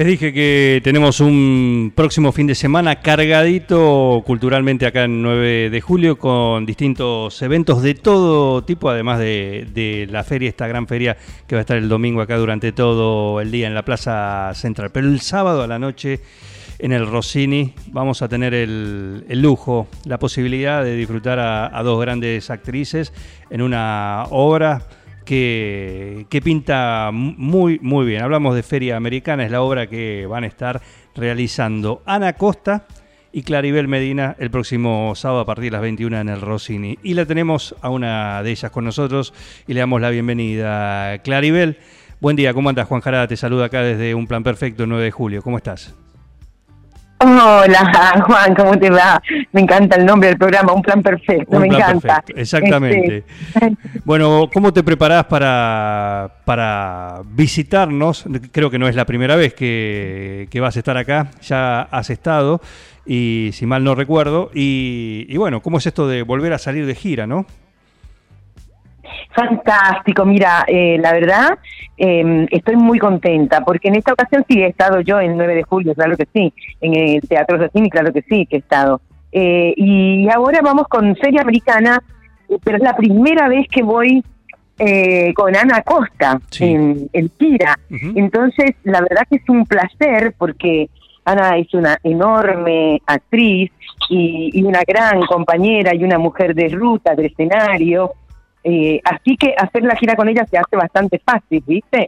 Les dije que tenemos un próximo fin de semana cargadito culturalmente acá en 9 de julio con distintos eventos de todo tipo, además de, de, la feria, esta gran feria que va a estar el domingo acá durante todo el día en la Plaza Central. Pero el sábado a la noche en el Rossini vamos a tener el, el lujo, la posibilidad de disfrutar a, a dos grandes actrices en una obra que, que, pinta muy, muy bien. Hablamos de Feria Americana, es la obra que van a estar realizando Ana Costa y Claribel Medina el próximo sábado a partir de las 21 en el Rossini. Y la tenemos a una de ellas con nosotros y le damos la bienvenida. Claribel, buen día, ¿cómo andas? Juan Jarada te saluda acá desde Un Plan Perfecto, 9 de julio. ¿Cómo estás? Hola Juan, ¿cómo te va? Me encanta el nombre del programa, Un Plan Perfecto, Un me plan encanta. Perfecto. Exactamente. Este... Bueno, ¿cómo te preparás para, para visitarnos? Creo que no es la primera vez que, que, vas a estar acá, ya has estado, y si mal no recuerdo. Y, y bueno, ¿cómo es esto de volver a salir de gira, no? Fantástico, mira, eh, la verdad eh, estoy muy contenta porque en esta ocasión sí he estado yo en 9 de julio, claro que sí, en el Teatro Rossini, claro que sí que he estado. Eh, y ahora vamos con Feria Americana, pero es la primera vez que voy eh, con Ana Costa sí. en el Tira. Uh -huh. Entonces, la verdad que es un placer porque Ana es una enorme actriz y, y una gran compañera y una mujer de ruta, de escenario. Eh, así que hacer la gira con ella se hace bastante fácil, ¿viste?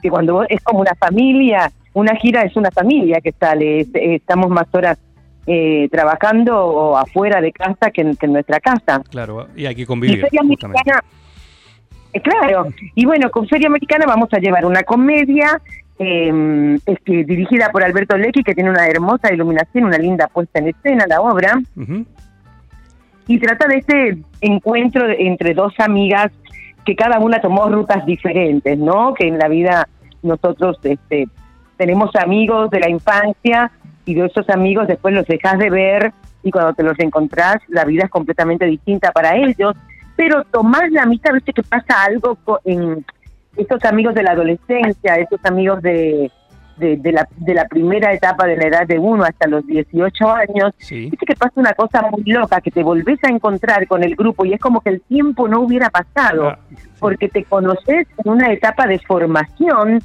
Que cuando es como una familia, una gira es una familia que sale, es, estamos más horas eh, trabajando o afuera de casa que en, que en, nuestra casa. Claro, y hay que convivir. Y Feria Americana, eh, claro, y bueno, con Feria Americana vamos a llevar una comedia eh, este, dirigida por Alberto Lecky, que tiene una hermosa iluminación, una linda puesta en escena, la obra. Uh -huh y trata de este encuentro entre dos amigas que cada una tomó rutas diferentes, ¿no? Que en la vida nosotros este, tenemos amigos de la infancia y de esos amigos después los dejas de ver y cuando te los encontrás la vida es completamente distinta para ellos, pero tomás la mitad, viste que pasa algo en estos amigos de la adolescencia, estos amigos de, de, de, la, de la primera etapa de la edad de uno hasta los 18 años, sí. dice que pasa una cosa muy loca, que te volvés a encontrar con el grupo y es como que el tiempo no hubiera pasado, Ah, sí. porque te conoces en una etapa de formación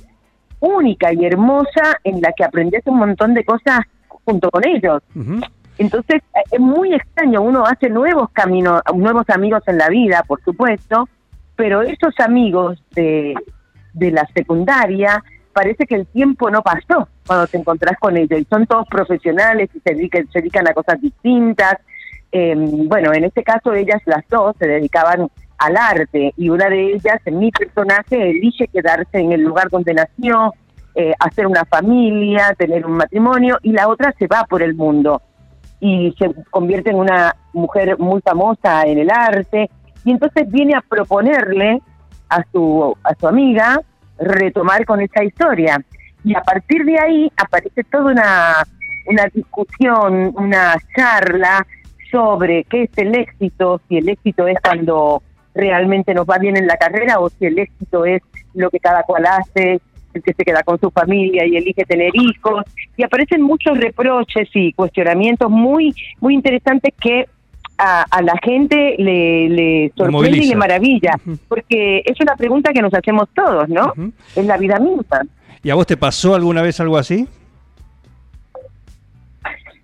única y hermosa en la que aprendes un montón de cosas junto con ellos. Uh -huh. Entonces eh, es muy extraño, uno hace nuevos caminos, nuevos amigos en la vida, por supuesto, pero esos amigos de, de la secundaria parece que el tiempo no pasó cuando te encontrás con ellos y son todos profesionales y se dedican, se dedican a cosas distintas. Eh, bueno, en este caso ellas las dos se dedicaban al arte y una de ellas, en mi personaje, elige quedarse en el lugar donde nació, eh, hacer una familia, tener un matrimonio y la otra se va por el mundo y se convierte en una mujer muy famosa en el arte y entonces viene a proponerle a su a su amiga retomar con esa historia. Y a partir de ahí aparece toda una, una discusión, una charla sobre qué es el éxito, si el éxito es cuando realmente nos va bien en la carrera o si el éxito es lo que cada cual hace, el que se queda con su familia y elige tener hijos. Y aparecen muchos reproches y cuestionamientos muy, muy interesantes que a, a, la gente le, le sorprende y le maravilla, uh -huh. porque es una pregunta que nos hacemos todos, ¿no? Uh -huh. Es la vida misma. ¿Y a vos te pasó alguna vez algo así?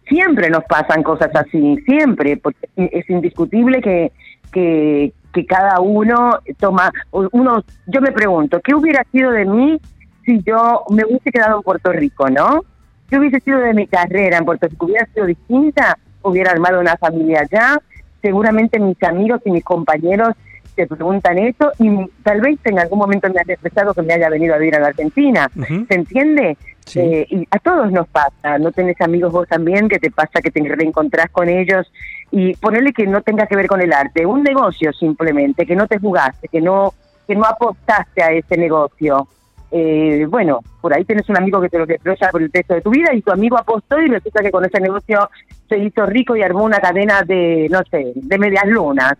Siempre nos pasan cosas así, siempre, porque es indiscutible que, que, que cada uno toma, uno, yo me pregunto, ¿qué hubiera sido de mí si yo me hubiese quedado en Puerto Rico, no? ¿Qué hubiese sido de mi carrera en Puerto Rico? ¿Hubiera sido distinta? Hubiera armado una familia allá, seguramente mis amigos y mis compañeros te preguntan eso y tal vez en algún momento me haya expresado que me haya venido a vivir a la Argentina. ¿Se entiende? Sí. Eh, y a todos nos pasa, ¿no tenés amigos vos también que te pasa que te reencontrás con ellos y ponerle que no tenga que ver con el arte, un negocio simplemente, que no te jugaste, que no, que no apostaste a ese negocio. Eh, bueno, por ahí tenés un amigo que te lo destroza por el texto de tu vida y tu amigo apostó y resulta que con ese negocio se hizo rico y armó una cadena de, no sé, de medias lunas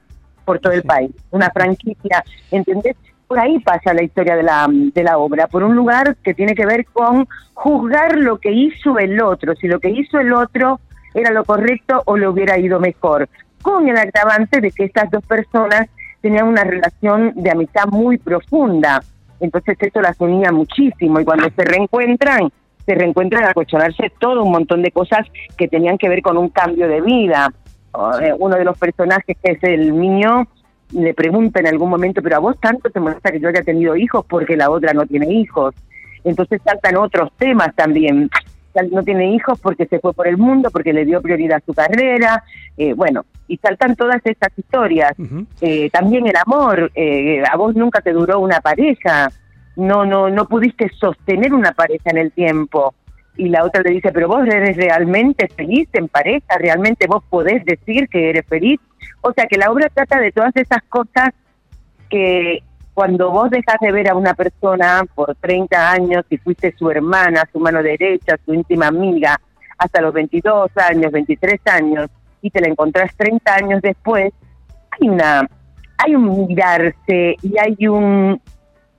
por todo el país, una franquicia, ¿entendés? Por ahí pasa la historia de la, de la obra, por un lugar que tiene que ver con juzgar lo que hizo el otro, si lo que hizo el otro era lo correcto o le hubiera ido mejor, con el agravante de que estas dos personas tenían una relación de amistad muy profunda, entonces eso las unía muchísimo y cuando se reencuentran, se reencuentran a cuestionarse todo un montón de cosas que tenían que ver con un cambio de vida. Eh, Uno de los personajes que es el niño le pregunta en algún momento, pero a vos tanto te molesta que yo haya tenido hijos porque la otra no tiene hijos. Entonces saltan otros temas también. No tiene hijos porque se fue por el mundo, porque le dio prioridad a su carrera. eh, bueno, y saltan todas estas historias. Eh, también el amor, eh, a vos nunca te duró una pareja, no, no, no pudiste sostener una pareja en el tiempo. Y la otra le dice, pero vos eres realmente feliz en pareja, realmente vos podés decir que eres feliz. O sea que la obra trata de todas esas cosas que cuando vos dejas de ver a una persona por 30 años y fuiste su hermana, su mano derecha, su íntima amiga, hasta los 22 años, 23 años, y te la encontrás 30 años después, hay una hay un mirarse y hay un,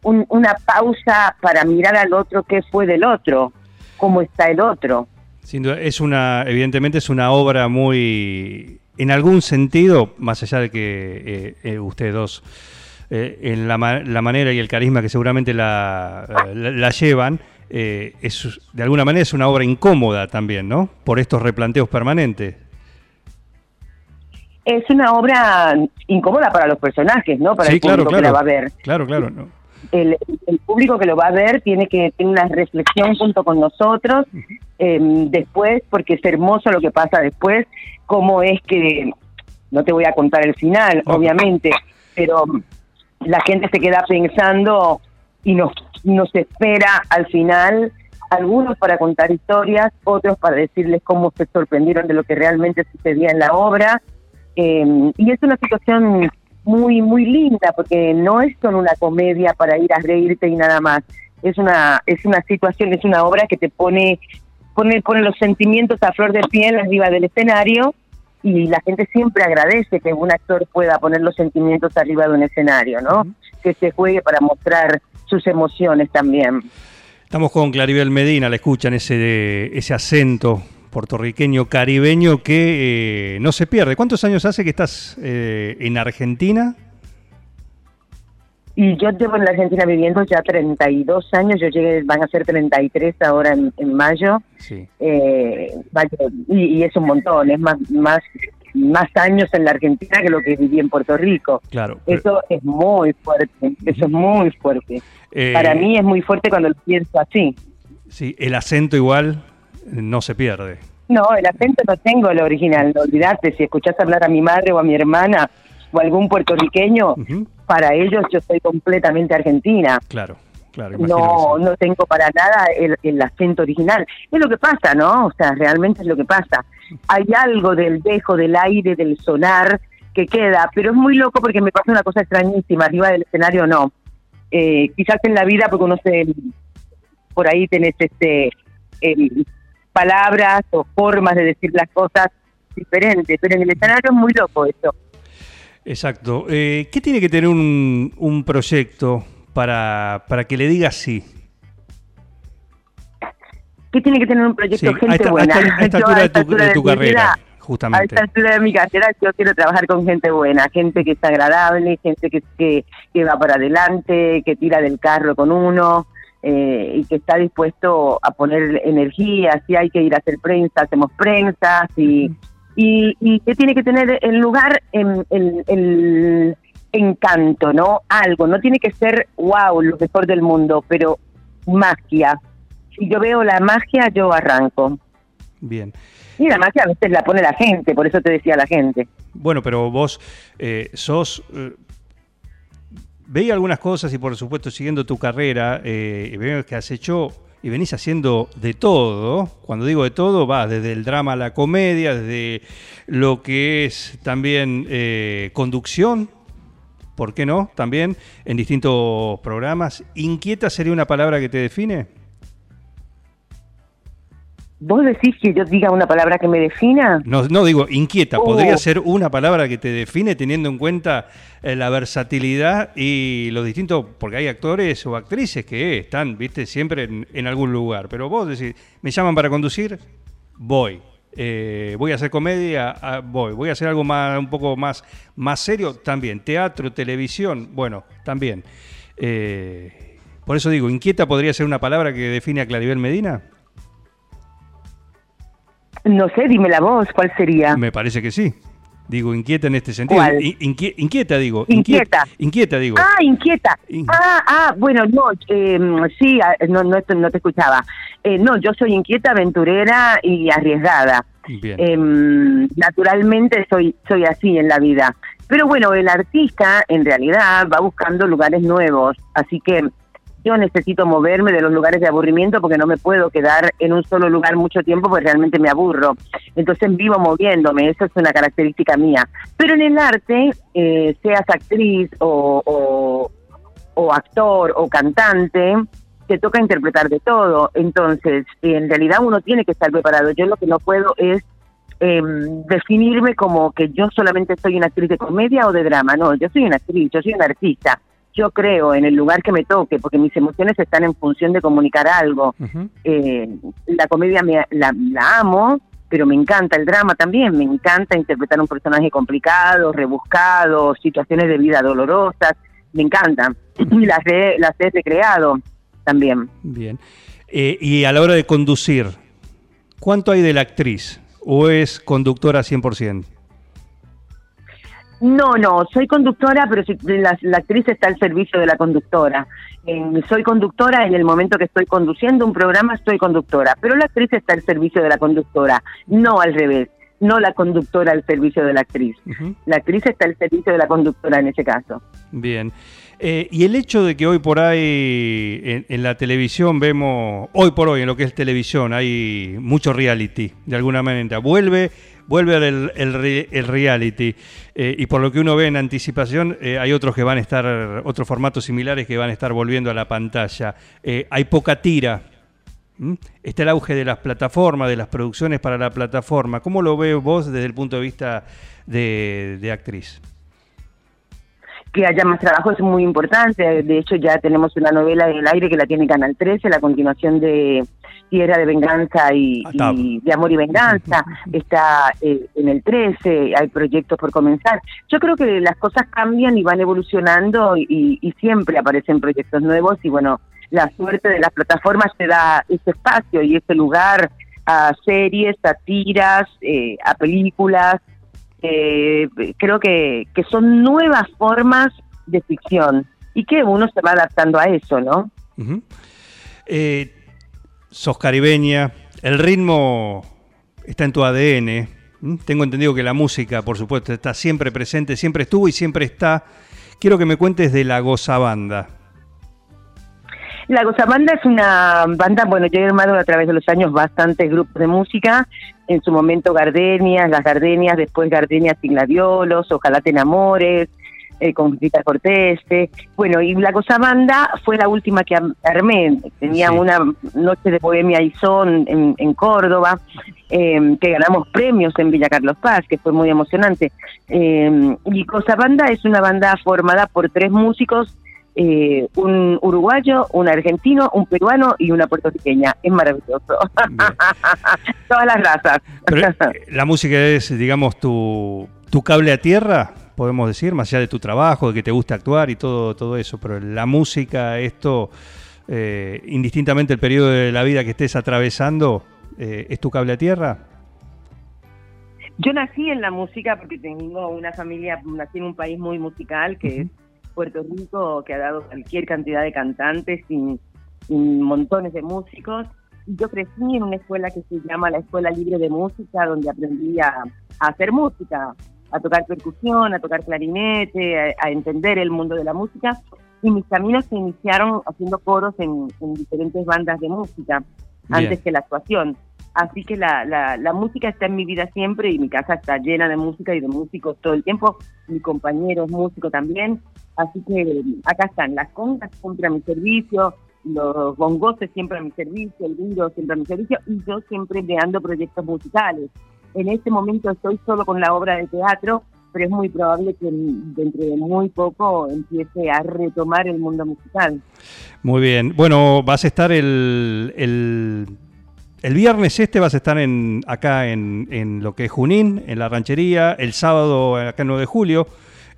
un- una pausa para mirar al otro qué fue del otro, cómo está el otro. Sin duda, es una, evidentemente es una obra muy, en algún sentido, más allá de que eh, eh, ustedes dos, eh, en la, la manera y el carisma que seguramente la, eh, la, la llevan, eh, es, de alguna manera es una obra incómoda también, ¿no? Por estos replanteos permanentes. Es una obra incómoda para los personajes, ¿no? Para sí, el público claro. que la va a ver. Claro, claro. ¿no? el, el público que lo va a ver tiene que tener una reflexión junto con nosotros eh, después, porque es hermoso lo que pasa después, cómo es que, no te voy a contar el final, obviamente, pero la gente se queda pensando y nos, nos espera al final, algunos para contar historias, otros para decirles cómo se sorprendieron de lo que realmente sucedía en la obra. Eh, y es una situación muy, muy linda, porque no es solo una comedia para ir a reírte y nada más. Es una, es una situación, es una obra que te pone, pone, pone los sentimientos a flor de piel arriba del escenario y la gente siempre agradece que un actor pueda poner los sentimientos arriba de un escenario, ¿no? Que se juegue para mostrar sus emociones también. Estamos con Claribel Medina, la escuchan ese, ese acento puertorriqueño caribeño que eh, no se pierde. ¿Cuántos años hace que estás eh, en Argentina? Y yo llevo en la Argentina viviendo ya 32 años, yo llegué, van a ser 33 ahora en, en mayo, Sí. eh, y, y es un montón, es más, más, más años en la Argentina que lo que viví en Puerto Rico. Claro. pero- Eso es muy fuerte, eso es muy fuerte. eh, Para mí es muy fuerte cuando lo pienso así. Sí, el acento igual no se pierde. No, el acento no tengo el original, no olvidate, si escuchás hablar a mi madre o a mi hermana o algún puertorriqueño, para ellos yo soy completamente argentina. Claro, claro. no, no tengo para nada el, el acento original. Es lo que pasa, ¿no? O sea, realmente es lo que pasa. Hay algo del dejo, del aire, del sonar que queda, pero es muy loco porque me pasa una cosa extrañísima. Arriba del escenario no. Eh, quizás en la vida, porque uno se. Por ahí tenés este el- palabras o formas de decir las cosas diferentes, pero en el escenario es muy loco eso. Exacto. Eh, ¿Qué tiene que tener un, un proyecto para, para que le diga sí? ¿Qué tiene que tener un proyecto? Sí, a gente a buena. esta- a esta altura de tu- de carrera, vida, justamente. A esta altura de mi carrera yo quiero trabajar con gente buena, gente que es agradable, gente que, que, que va para adelante, que tira del carro con uno eh, y que está dispuesto a poner energía. Si hay que ir a hacer prensa, hacemos prensa. Y, y, y que tiene que tener el lugar, en, el, el encanto, ¿no? Algo. No tiene que ser, wow, lo mejor del mundo, pero magia. Si yo veo la magia, yo arranco. Bien. Y la magia a veces la pone la gente, por eso te decía la gente. Bueno, pero vos eh, sos, eh, veía algunas cosas y por supuesto siguiendo tu carrera, eh, veo que has hecho y venís haciendo de todo. Cuando digo de todo, va desde el drama a la comedia, desde lo que es también eh, conducción, ¿por qué no? También en distintos programas. ¿Inquieta sería una palabra que te define? ¿Vos decís que yo diga una palabra que me defina? No, no digo inquieta, Oh. podría ser una palabra que te define teniendo en cuenta eh, la versatilidad y los distintos, porque hay actores o actrices que están, viste, siempre en, en algún lugar, pero vos decís, me llaman para conducir, voy. Eh, voy a hacer comedia, ah, voy. Voy a hacer algo más, un poco más, más serio, también. Teatro, televisión, bueno, también. Eh, por eso digo, inquieta podría ser una palabra que define a Claribel Medina. No sé, dime la voz, ¿cuál sería? Me parece que sí. Digo, inquieta en este sentido. ¿Cuál? In- inquie- inquieta, digo. Inquieta. Inquieta, digo. Ah, inquieta. In- Ah, ah, bueno, no, eh, sí, ah, no, no, no te escuchaba. Eh, no, yo soy inquieta, aventurera y arriesgada. Bien. Em, naturalmente soy, soy así en la vida. Pero bueno, el artista en realidad va buscando lugares nuevos, así que yo necesito moverme de los lugares de aburrimiento porque no me puedo quedar en un solo lugar mucho tiempo porque realmente me aburro. Entonces vivo moviéndome, eso es una característica mía. Pero en el arte, eh, seas actriz o, o, actor o cantante, te toca interpretar de todo. Entonces, en realidad uno tiene que estar preparado. Yo lo que no puedo es em, definirme como que yo solamente soy una actriz de comedia o de drama. No, yo soy una actriz, yo soy una artista. Yo creo en el lugar que me toque, porque mis emociones están en función de comunicar algo. Eh, la comedia me, la, la amo, pero me encanta el drama también. Me encanta interpretar un personaje complicado, rebuscado, situaciones de vida dolorosas. Me encantan. Y las he, las he recreado también. Bien. Eh, y a la hora de conducir, ¿cuánto hay de la actriz? ¿O es conductora 100%? No, no, soy conductora, pero si- la, la actriz está al servicio de la conductora. Eh, soy conductora en el momento que estoy conduciendo un programa, soy conductora, pero la actriz está al servicio de la conductora, no al revés, no la conductora al servicio de la actriz. La actriz está al servicio de la conductora en ese caso. Bien. Eh, y el hecho de que hoy por ahí en, en la televisión vemos, hoy por hoy en lo que es televisión, hay mucho reality, de alguna manera. Vuelve, vuelve el, el el reality. Eh, y por lo que uno ve en anticipación, eh, hay otros que van a estar, otros formatos similares que van a estar volviendo a la pantalla. Eh, hay poca tira. Está el auge de las plataformas, de las producciones para la plataforma. ¿Cómo lo ve vos desde el punto de vista de, de actriz? Que haya más trabajo es muy importante. De hecho, ya tenemos una novela en el aire que la tiene Canal 13, la continuación de Tierra de Venganza y, Ah, y de Amor y Venganza. Está eh, en el 13, hay proyectos por comenzar. Yo creo que las cosas cambian y van evolucionando y, y siempre aparecen proyectos nuevos y bueno, la suerte de las plataformas te da ese espacio y ese lugar a series, a tiras, eh, a películas, eh, creo que, que son nuevas formas de ficción y que uno se va adaptando a eso, ¿no? Eh, sos caribeña, el ritmo está en tu ADN. Tengo entendido que la música, por supuesto, está siempre presente, siempre estuvo y siempre está. Quiero que me cuentes de la Goza Banda. La Gozabanda es una banda, bueno, yo he armado a través de los años bastantes grupos de música, en su momento Gardenias, las Gardenias, después Gardenias y Gladiolos, Ojalá te enamores, eh, con Rita Cortés, eh. bueno, y la Gozabanda fue la última que armé, tenía Sí. una noche de bohemia y son en, en Córdoba, eh, que ganamos premios en Villa Carlos Paz, que fue muy emocionante, eh, y Gozabanda es una banda formada por tres músicos, eh, un uruguayo, un argentino, un peruano y una puertorriqueña. Es maravilloso. Todas las razas. Pero, eh, la música es, digamos, tu, tu cable a tierra, podemos decir, más allá de tu trabajo, de que te gusta actuar y todo, todo eso. Pero la música, esto, eh, indistintamente el periodo de la vida que estés atravesando, eh, ¿es tu cable a tierra? Yo nací en la música porque tengo una familia, nací en un país muy musical que es Puerto Rico, que ha dado cualquier cantidad de cantantes y, y montones de músicos. Y Yo crecí en una escuela que se llama la Escuela Libre de Música, donde aprendí a, a hacer música. a tocar percusión, a tocar clarinete, a, a entender el mundo de la música. Y mis caminos se iniciaron haciendo coros en, en diferentes bandas de música, antes Bien. que la actuación. Así que la, la, la música está en mi vida siempre y mi casa está llena de música y de músicos todo el tiempo. Mi compañero es músico también. Así que eh, acá están las congas siempre a mi servicio, los bongoses siempre a mi servicio, el bingo siempre a mi servicio y yo siempre creando proyectos musicales. En este momento estoy solo con la obra de teatro, pero es muy probable que dentro de muy poco empiece a retomar el mundo musical. Muy bien. Bueno, vas a estar el, el, el viernes este, vas a estar en, acá en, en lo que es Junín, en la ranchería, el sábado acá en 9 de julio,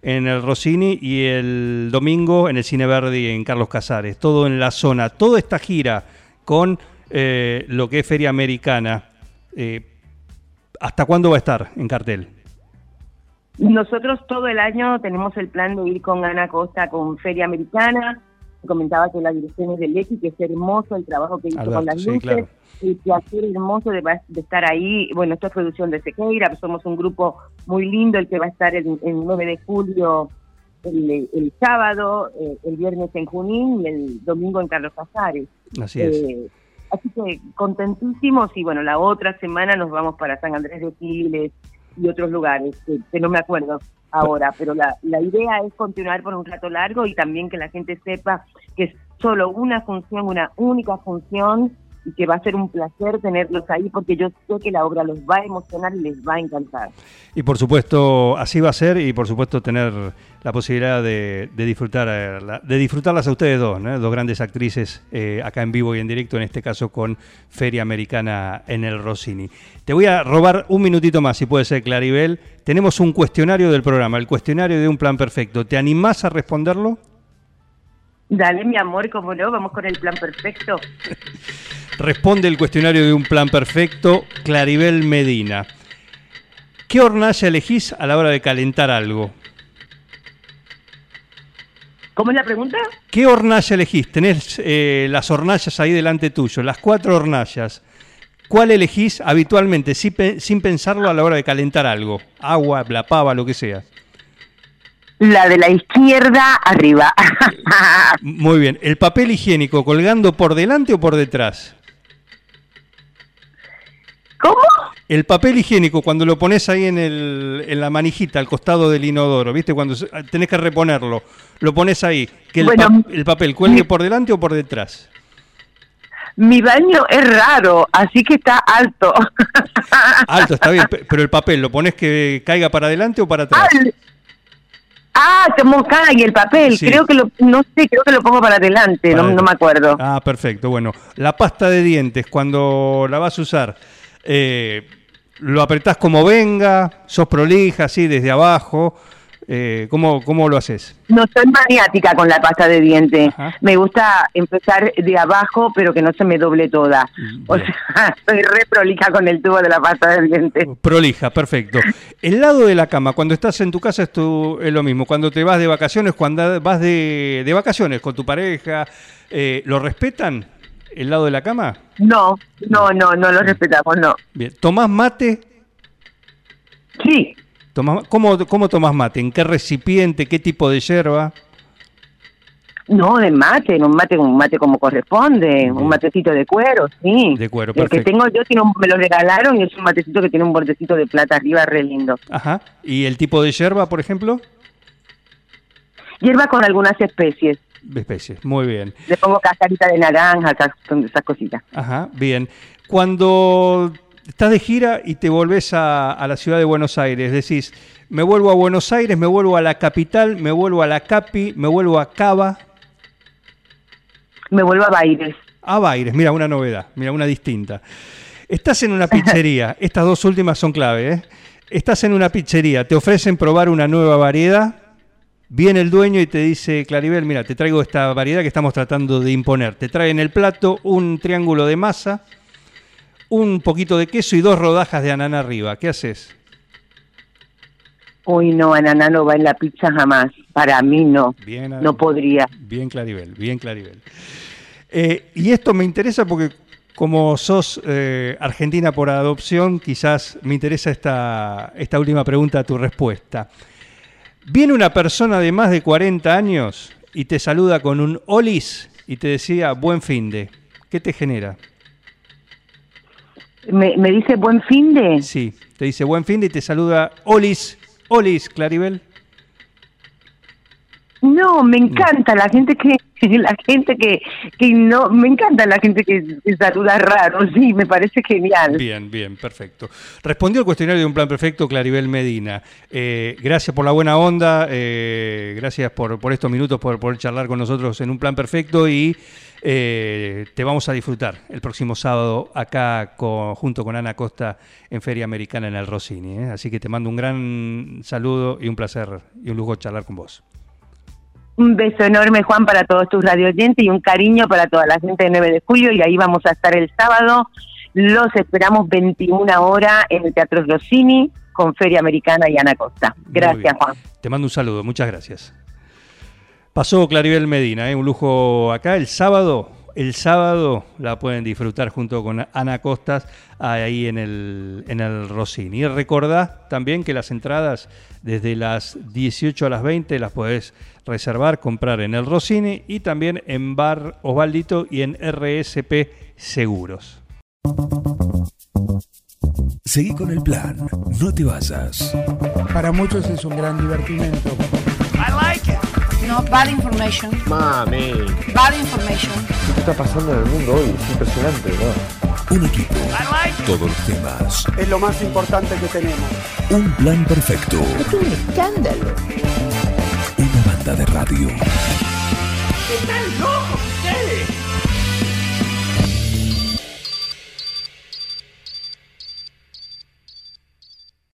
en el Rossini y el domingo en el Cine Verdi en Carlos Casares. Todo en la zona. Toda esta gira con eh, lo que es Feria Americana. eh, ¿Hasta cuándo va a estar en cartel? Nosotros todo el año tenemos el plan de ir con Ana Costa con Feria Americana. Comentaba que la dirección es de Leti, que es hermoso el trabajo que hizo Alberto, con las sí, luces. claro. Y placer hermoso de, estar ahí. Bueno, esto es producción de Sequeira, somos un grupo muy lindo, el que va a estar el, el 9 de julio, el, el sábado, eh, el viernes en Junín y el domingo en Carlos Casares. Así es. Eh, así que contentísimos y bueno, la otra semana nos vamos para San Andrés de Giles y otros lugares que, no me acuerdo ahora, pero la, la idea es continuar por un rato largo y también que la gente sepa que es solo una función, una única función y que va a ser un placer tenerlos ahí porque yo sé que la obra los va a emocionar y les va a encantar. Y por supuesto, así va a ser y por supuesto tener la posibilidad de, de disfrutar eh, de disfrutarlas a ustedes dos, ¿no? dos grandes actrices eh, acá en vivo y en directo, en este caso con Feria Americana en el Rossini. Te voy a robar un minutito más, si puede ser, Claribel. Tenemos un cuestionario del programa, el cuestionario de un plan perfecto. ¿Te animás a responderlo? Dale, mi amor, como no, vamos con el plan perfecto. Responde el cuestionario de un plan perfecto, Claribel Medina. ¿Qué hornalla elegís a la hora de calentar algo? ¿Cómo es la pregunta? ¿Qué hornalla elegís? Tenés eh, las hornallas ahí delante tuyo, las cuatro hornallas. ¿Cuál elegís habitualmente, sin, pe- sin pensarlo a la hora de calentar algo? Agua, la pava, lo que sea. La de la izquierda arriba. Muy bien. ¿El papel higiénico colgando por delante o por detrás? ¿Cómo? El papel higiénico, cuando lo pones ahí en, el, en la manijita al costado del inodoro, ¿viste? Cuando se- tenés que reponerlo, lo pones ahí. ¿Que el, Bueno, pa- el papel cuelgue mi- por delante o por detrás? Mi baño es raro, así que está alto. Alto, está bien, pe- pero el papel, ¿lo pones que caiga para adelante o para atrás? Al- Ah, como cae el papel. Sí. Creo que lo, no sé, creo que lo pongo para adelante, Para no, no me acuerdo. Ah, perfecto. Bueno, la pasta de dientes, cuando la vas a usar, eh, lo apretás como venga, sos prolija, así, desde abajo. Eh, ¿cómo, ¿Cómo lo haces? No soy maniática con la pasta de dientes. Ajá. Me gusta empezar de abajo, pero que no se me doble toda. O Bien. sea, soy re prolija con el tubo de la pasta de dientes. Prolija, perfecto. El lado de la cama, cuando estás en tu casa es, tu- es lo mismo. Cuando te vas de vacaciones, cuando vas de, de vacaciones con tu pareja, eh, ¿lo respetan el lado de la cama? No, no, no, no lo respetamos, no. Bien. ¿Tomás mate? Sí, Tomás- ¿Cómo, ¿Cómo tomás mate? ¿En qué recipiente? ¿Qué tipo de yerba? no, de mate, un mate, un mate como corresponde, un matecito de cuero, sí. De cuero, El que perfecto. tengo yo tiene un- me lo regalaron y es un matecito que tiene un bordecito de plata arriba, re lindo. Ajá. ¿Y el tipo de yerba, por ejemplo? Hierba con algunas especies. De especies. Muy bien. Le pongo cascarita de naranja, esas, cositas. Ajá, bien. Cuando estás de gira y te volvés a, a la ciudad de Buenos Aires, decís, me vuelvo a Buenos Aires, me vuelvo a la capital, me vuelvo a la Capi, me vuelvo a Cava, Me vuelvo a Baires. a Baires. Mira, una novedad, mira, una distinta. Estás en una pizzería, estas dos últimas son clave, ¿eh? Estás en una pizzería, te ofrecen probar una nueva variedad, viene el dueño y te dice, Claribel, mira, te traigo esta variedad que estamos tratando de imponer. Te traen el plato un triángulo de masa, un poquito de queso y dos rodajas de ananá arriba. ¿Qué haces? Uy, no, ananá no va en la pizza jamás. Para mí no. Bien, No podría. Bien Claribel, bien Claribel. Eh, y esto me interesa porque Como sos eh, argentina por adopción, quizás me interesa esta, esta última pregunta, tu respuesta. Viene una persona de más de 40 años y te saluda con un olis y te decía buen fin de. ¿Qué te genera? ¿Me, me dice buen fin de? Sí, te dice buen fin de y te saluda olis. Olis, Claribel. No, me encanta la gente que la gente que, que no me encanta la gente que, saluda raro, sí, me parece genial. Bien, bien, perfecto. Respondió al cuestionario de un plan perfecto Claribel Medina. Eh, gracias por la buena onda, eh, gracias por, por estos minutos, por poder charlar con nosotros en un plan perfecto y eh, te vamos a disfrutar el próximo sábado acá con- junto con Ana Costa en Feria Americana en el Rossini. ¿eh? Así que te mando un gran saludo y un placer y un lujo charlar con vos. Un beso enorme, Juan, para todos tus radio oyentes y un cariño para toda la gente de 9 de julio. Y ahí vamos a estar el sábado. Los esperamos 21 horas en el Teatro Rossini con Feria Americana y Ana Costa. Gracias. Juan. Te mando un saludo, muchas gracias. Pasó Claribel Medina, ¿eh? un lujo acá el sábado. El sábado la pueden disfrutar junto con Ana Costas ahí en el, en el Rossini. Y recordá también que las entradas desde las 18 a las 20 las podés reservar, comprar en el Rossini y también en Bar Osvaldito y en RSP Seguros. Seguí con el plan. No te vayas. Para muchos es un gran divertimento. No, bad information. Mami. Bad information. ¿Qué está pasando en el mundo hoy? Es impresionante, ¿no? Un equipo. Todos los temas. Es lo más importante que tenemos. Un plan perfecto. Es un escándalo. Una banda de radio. ¡Están locos ustedes!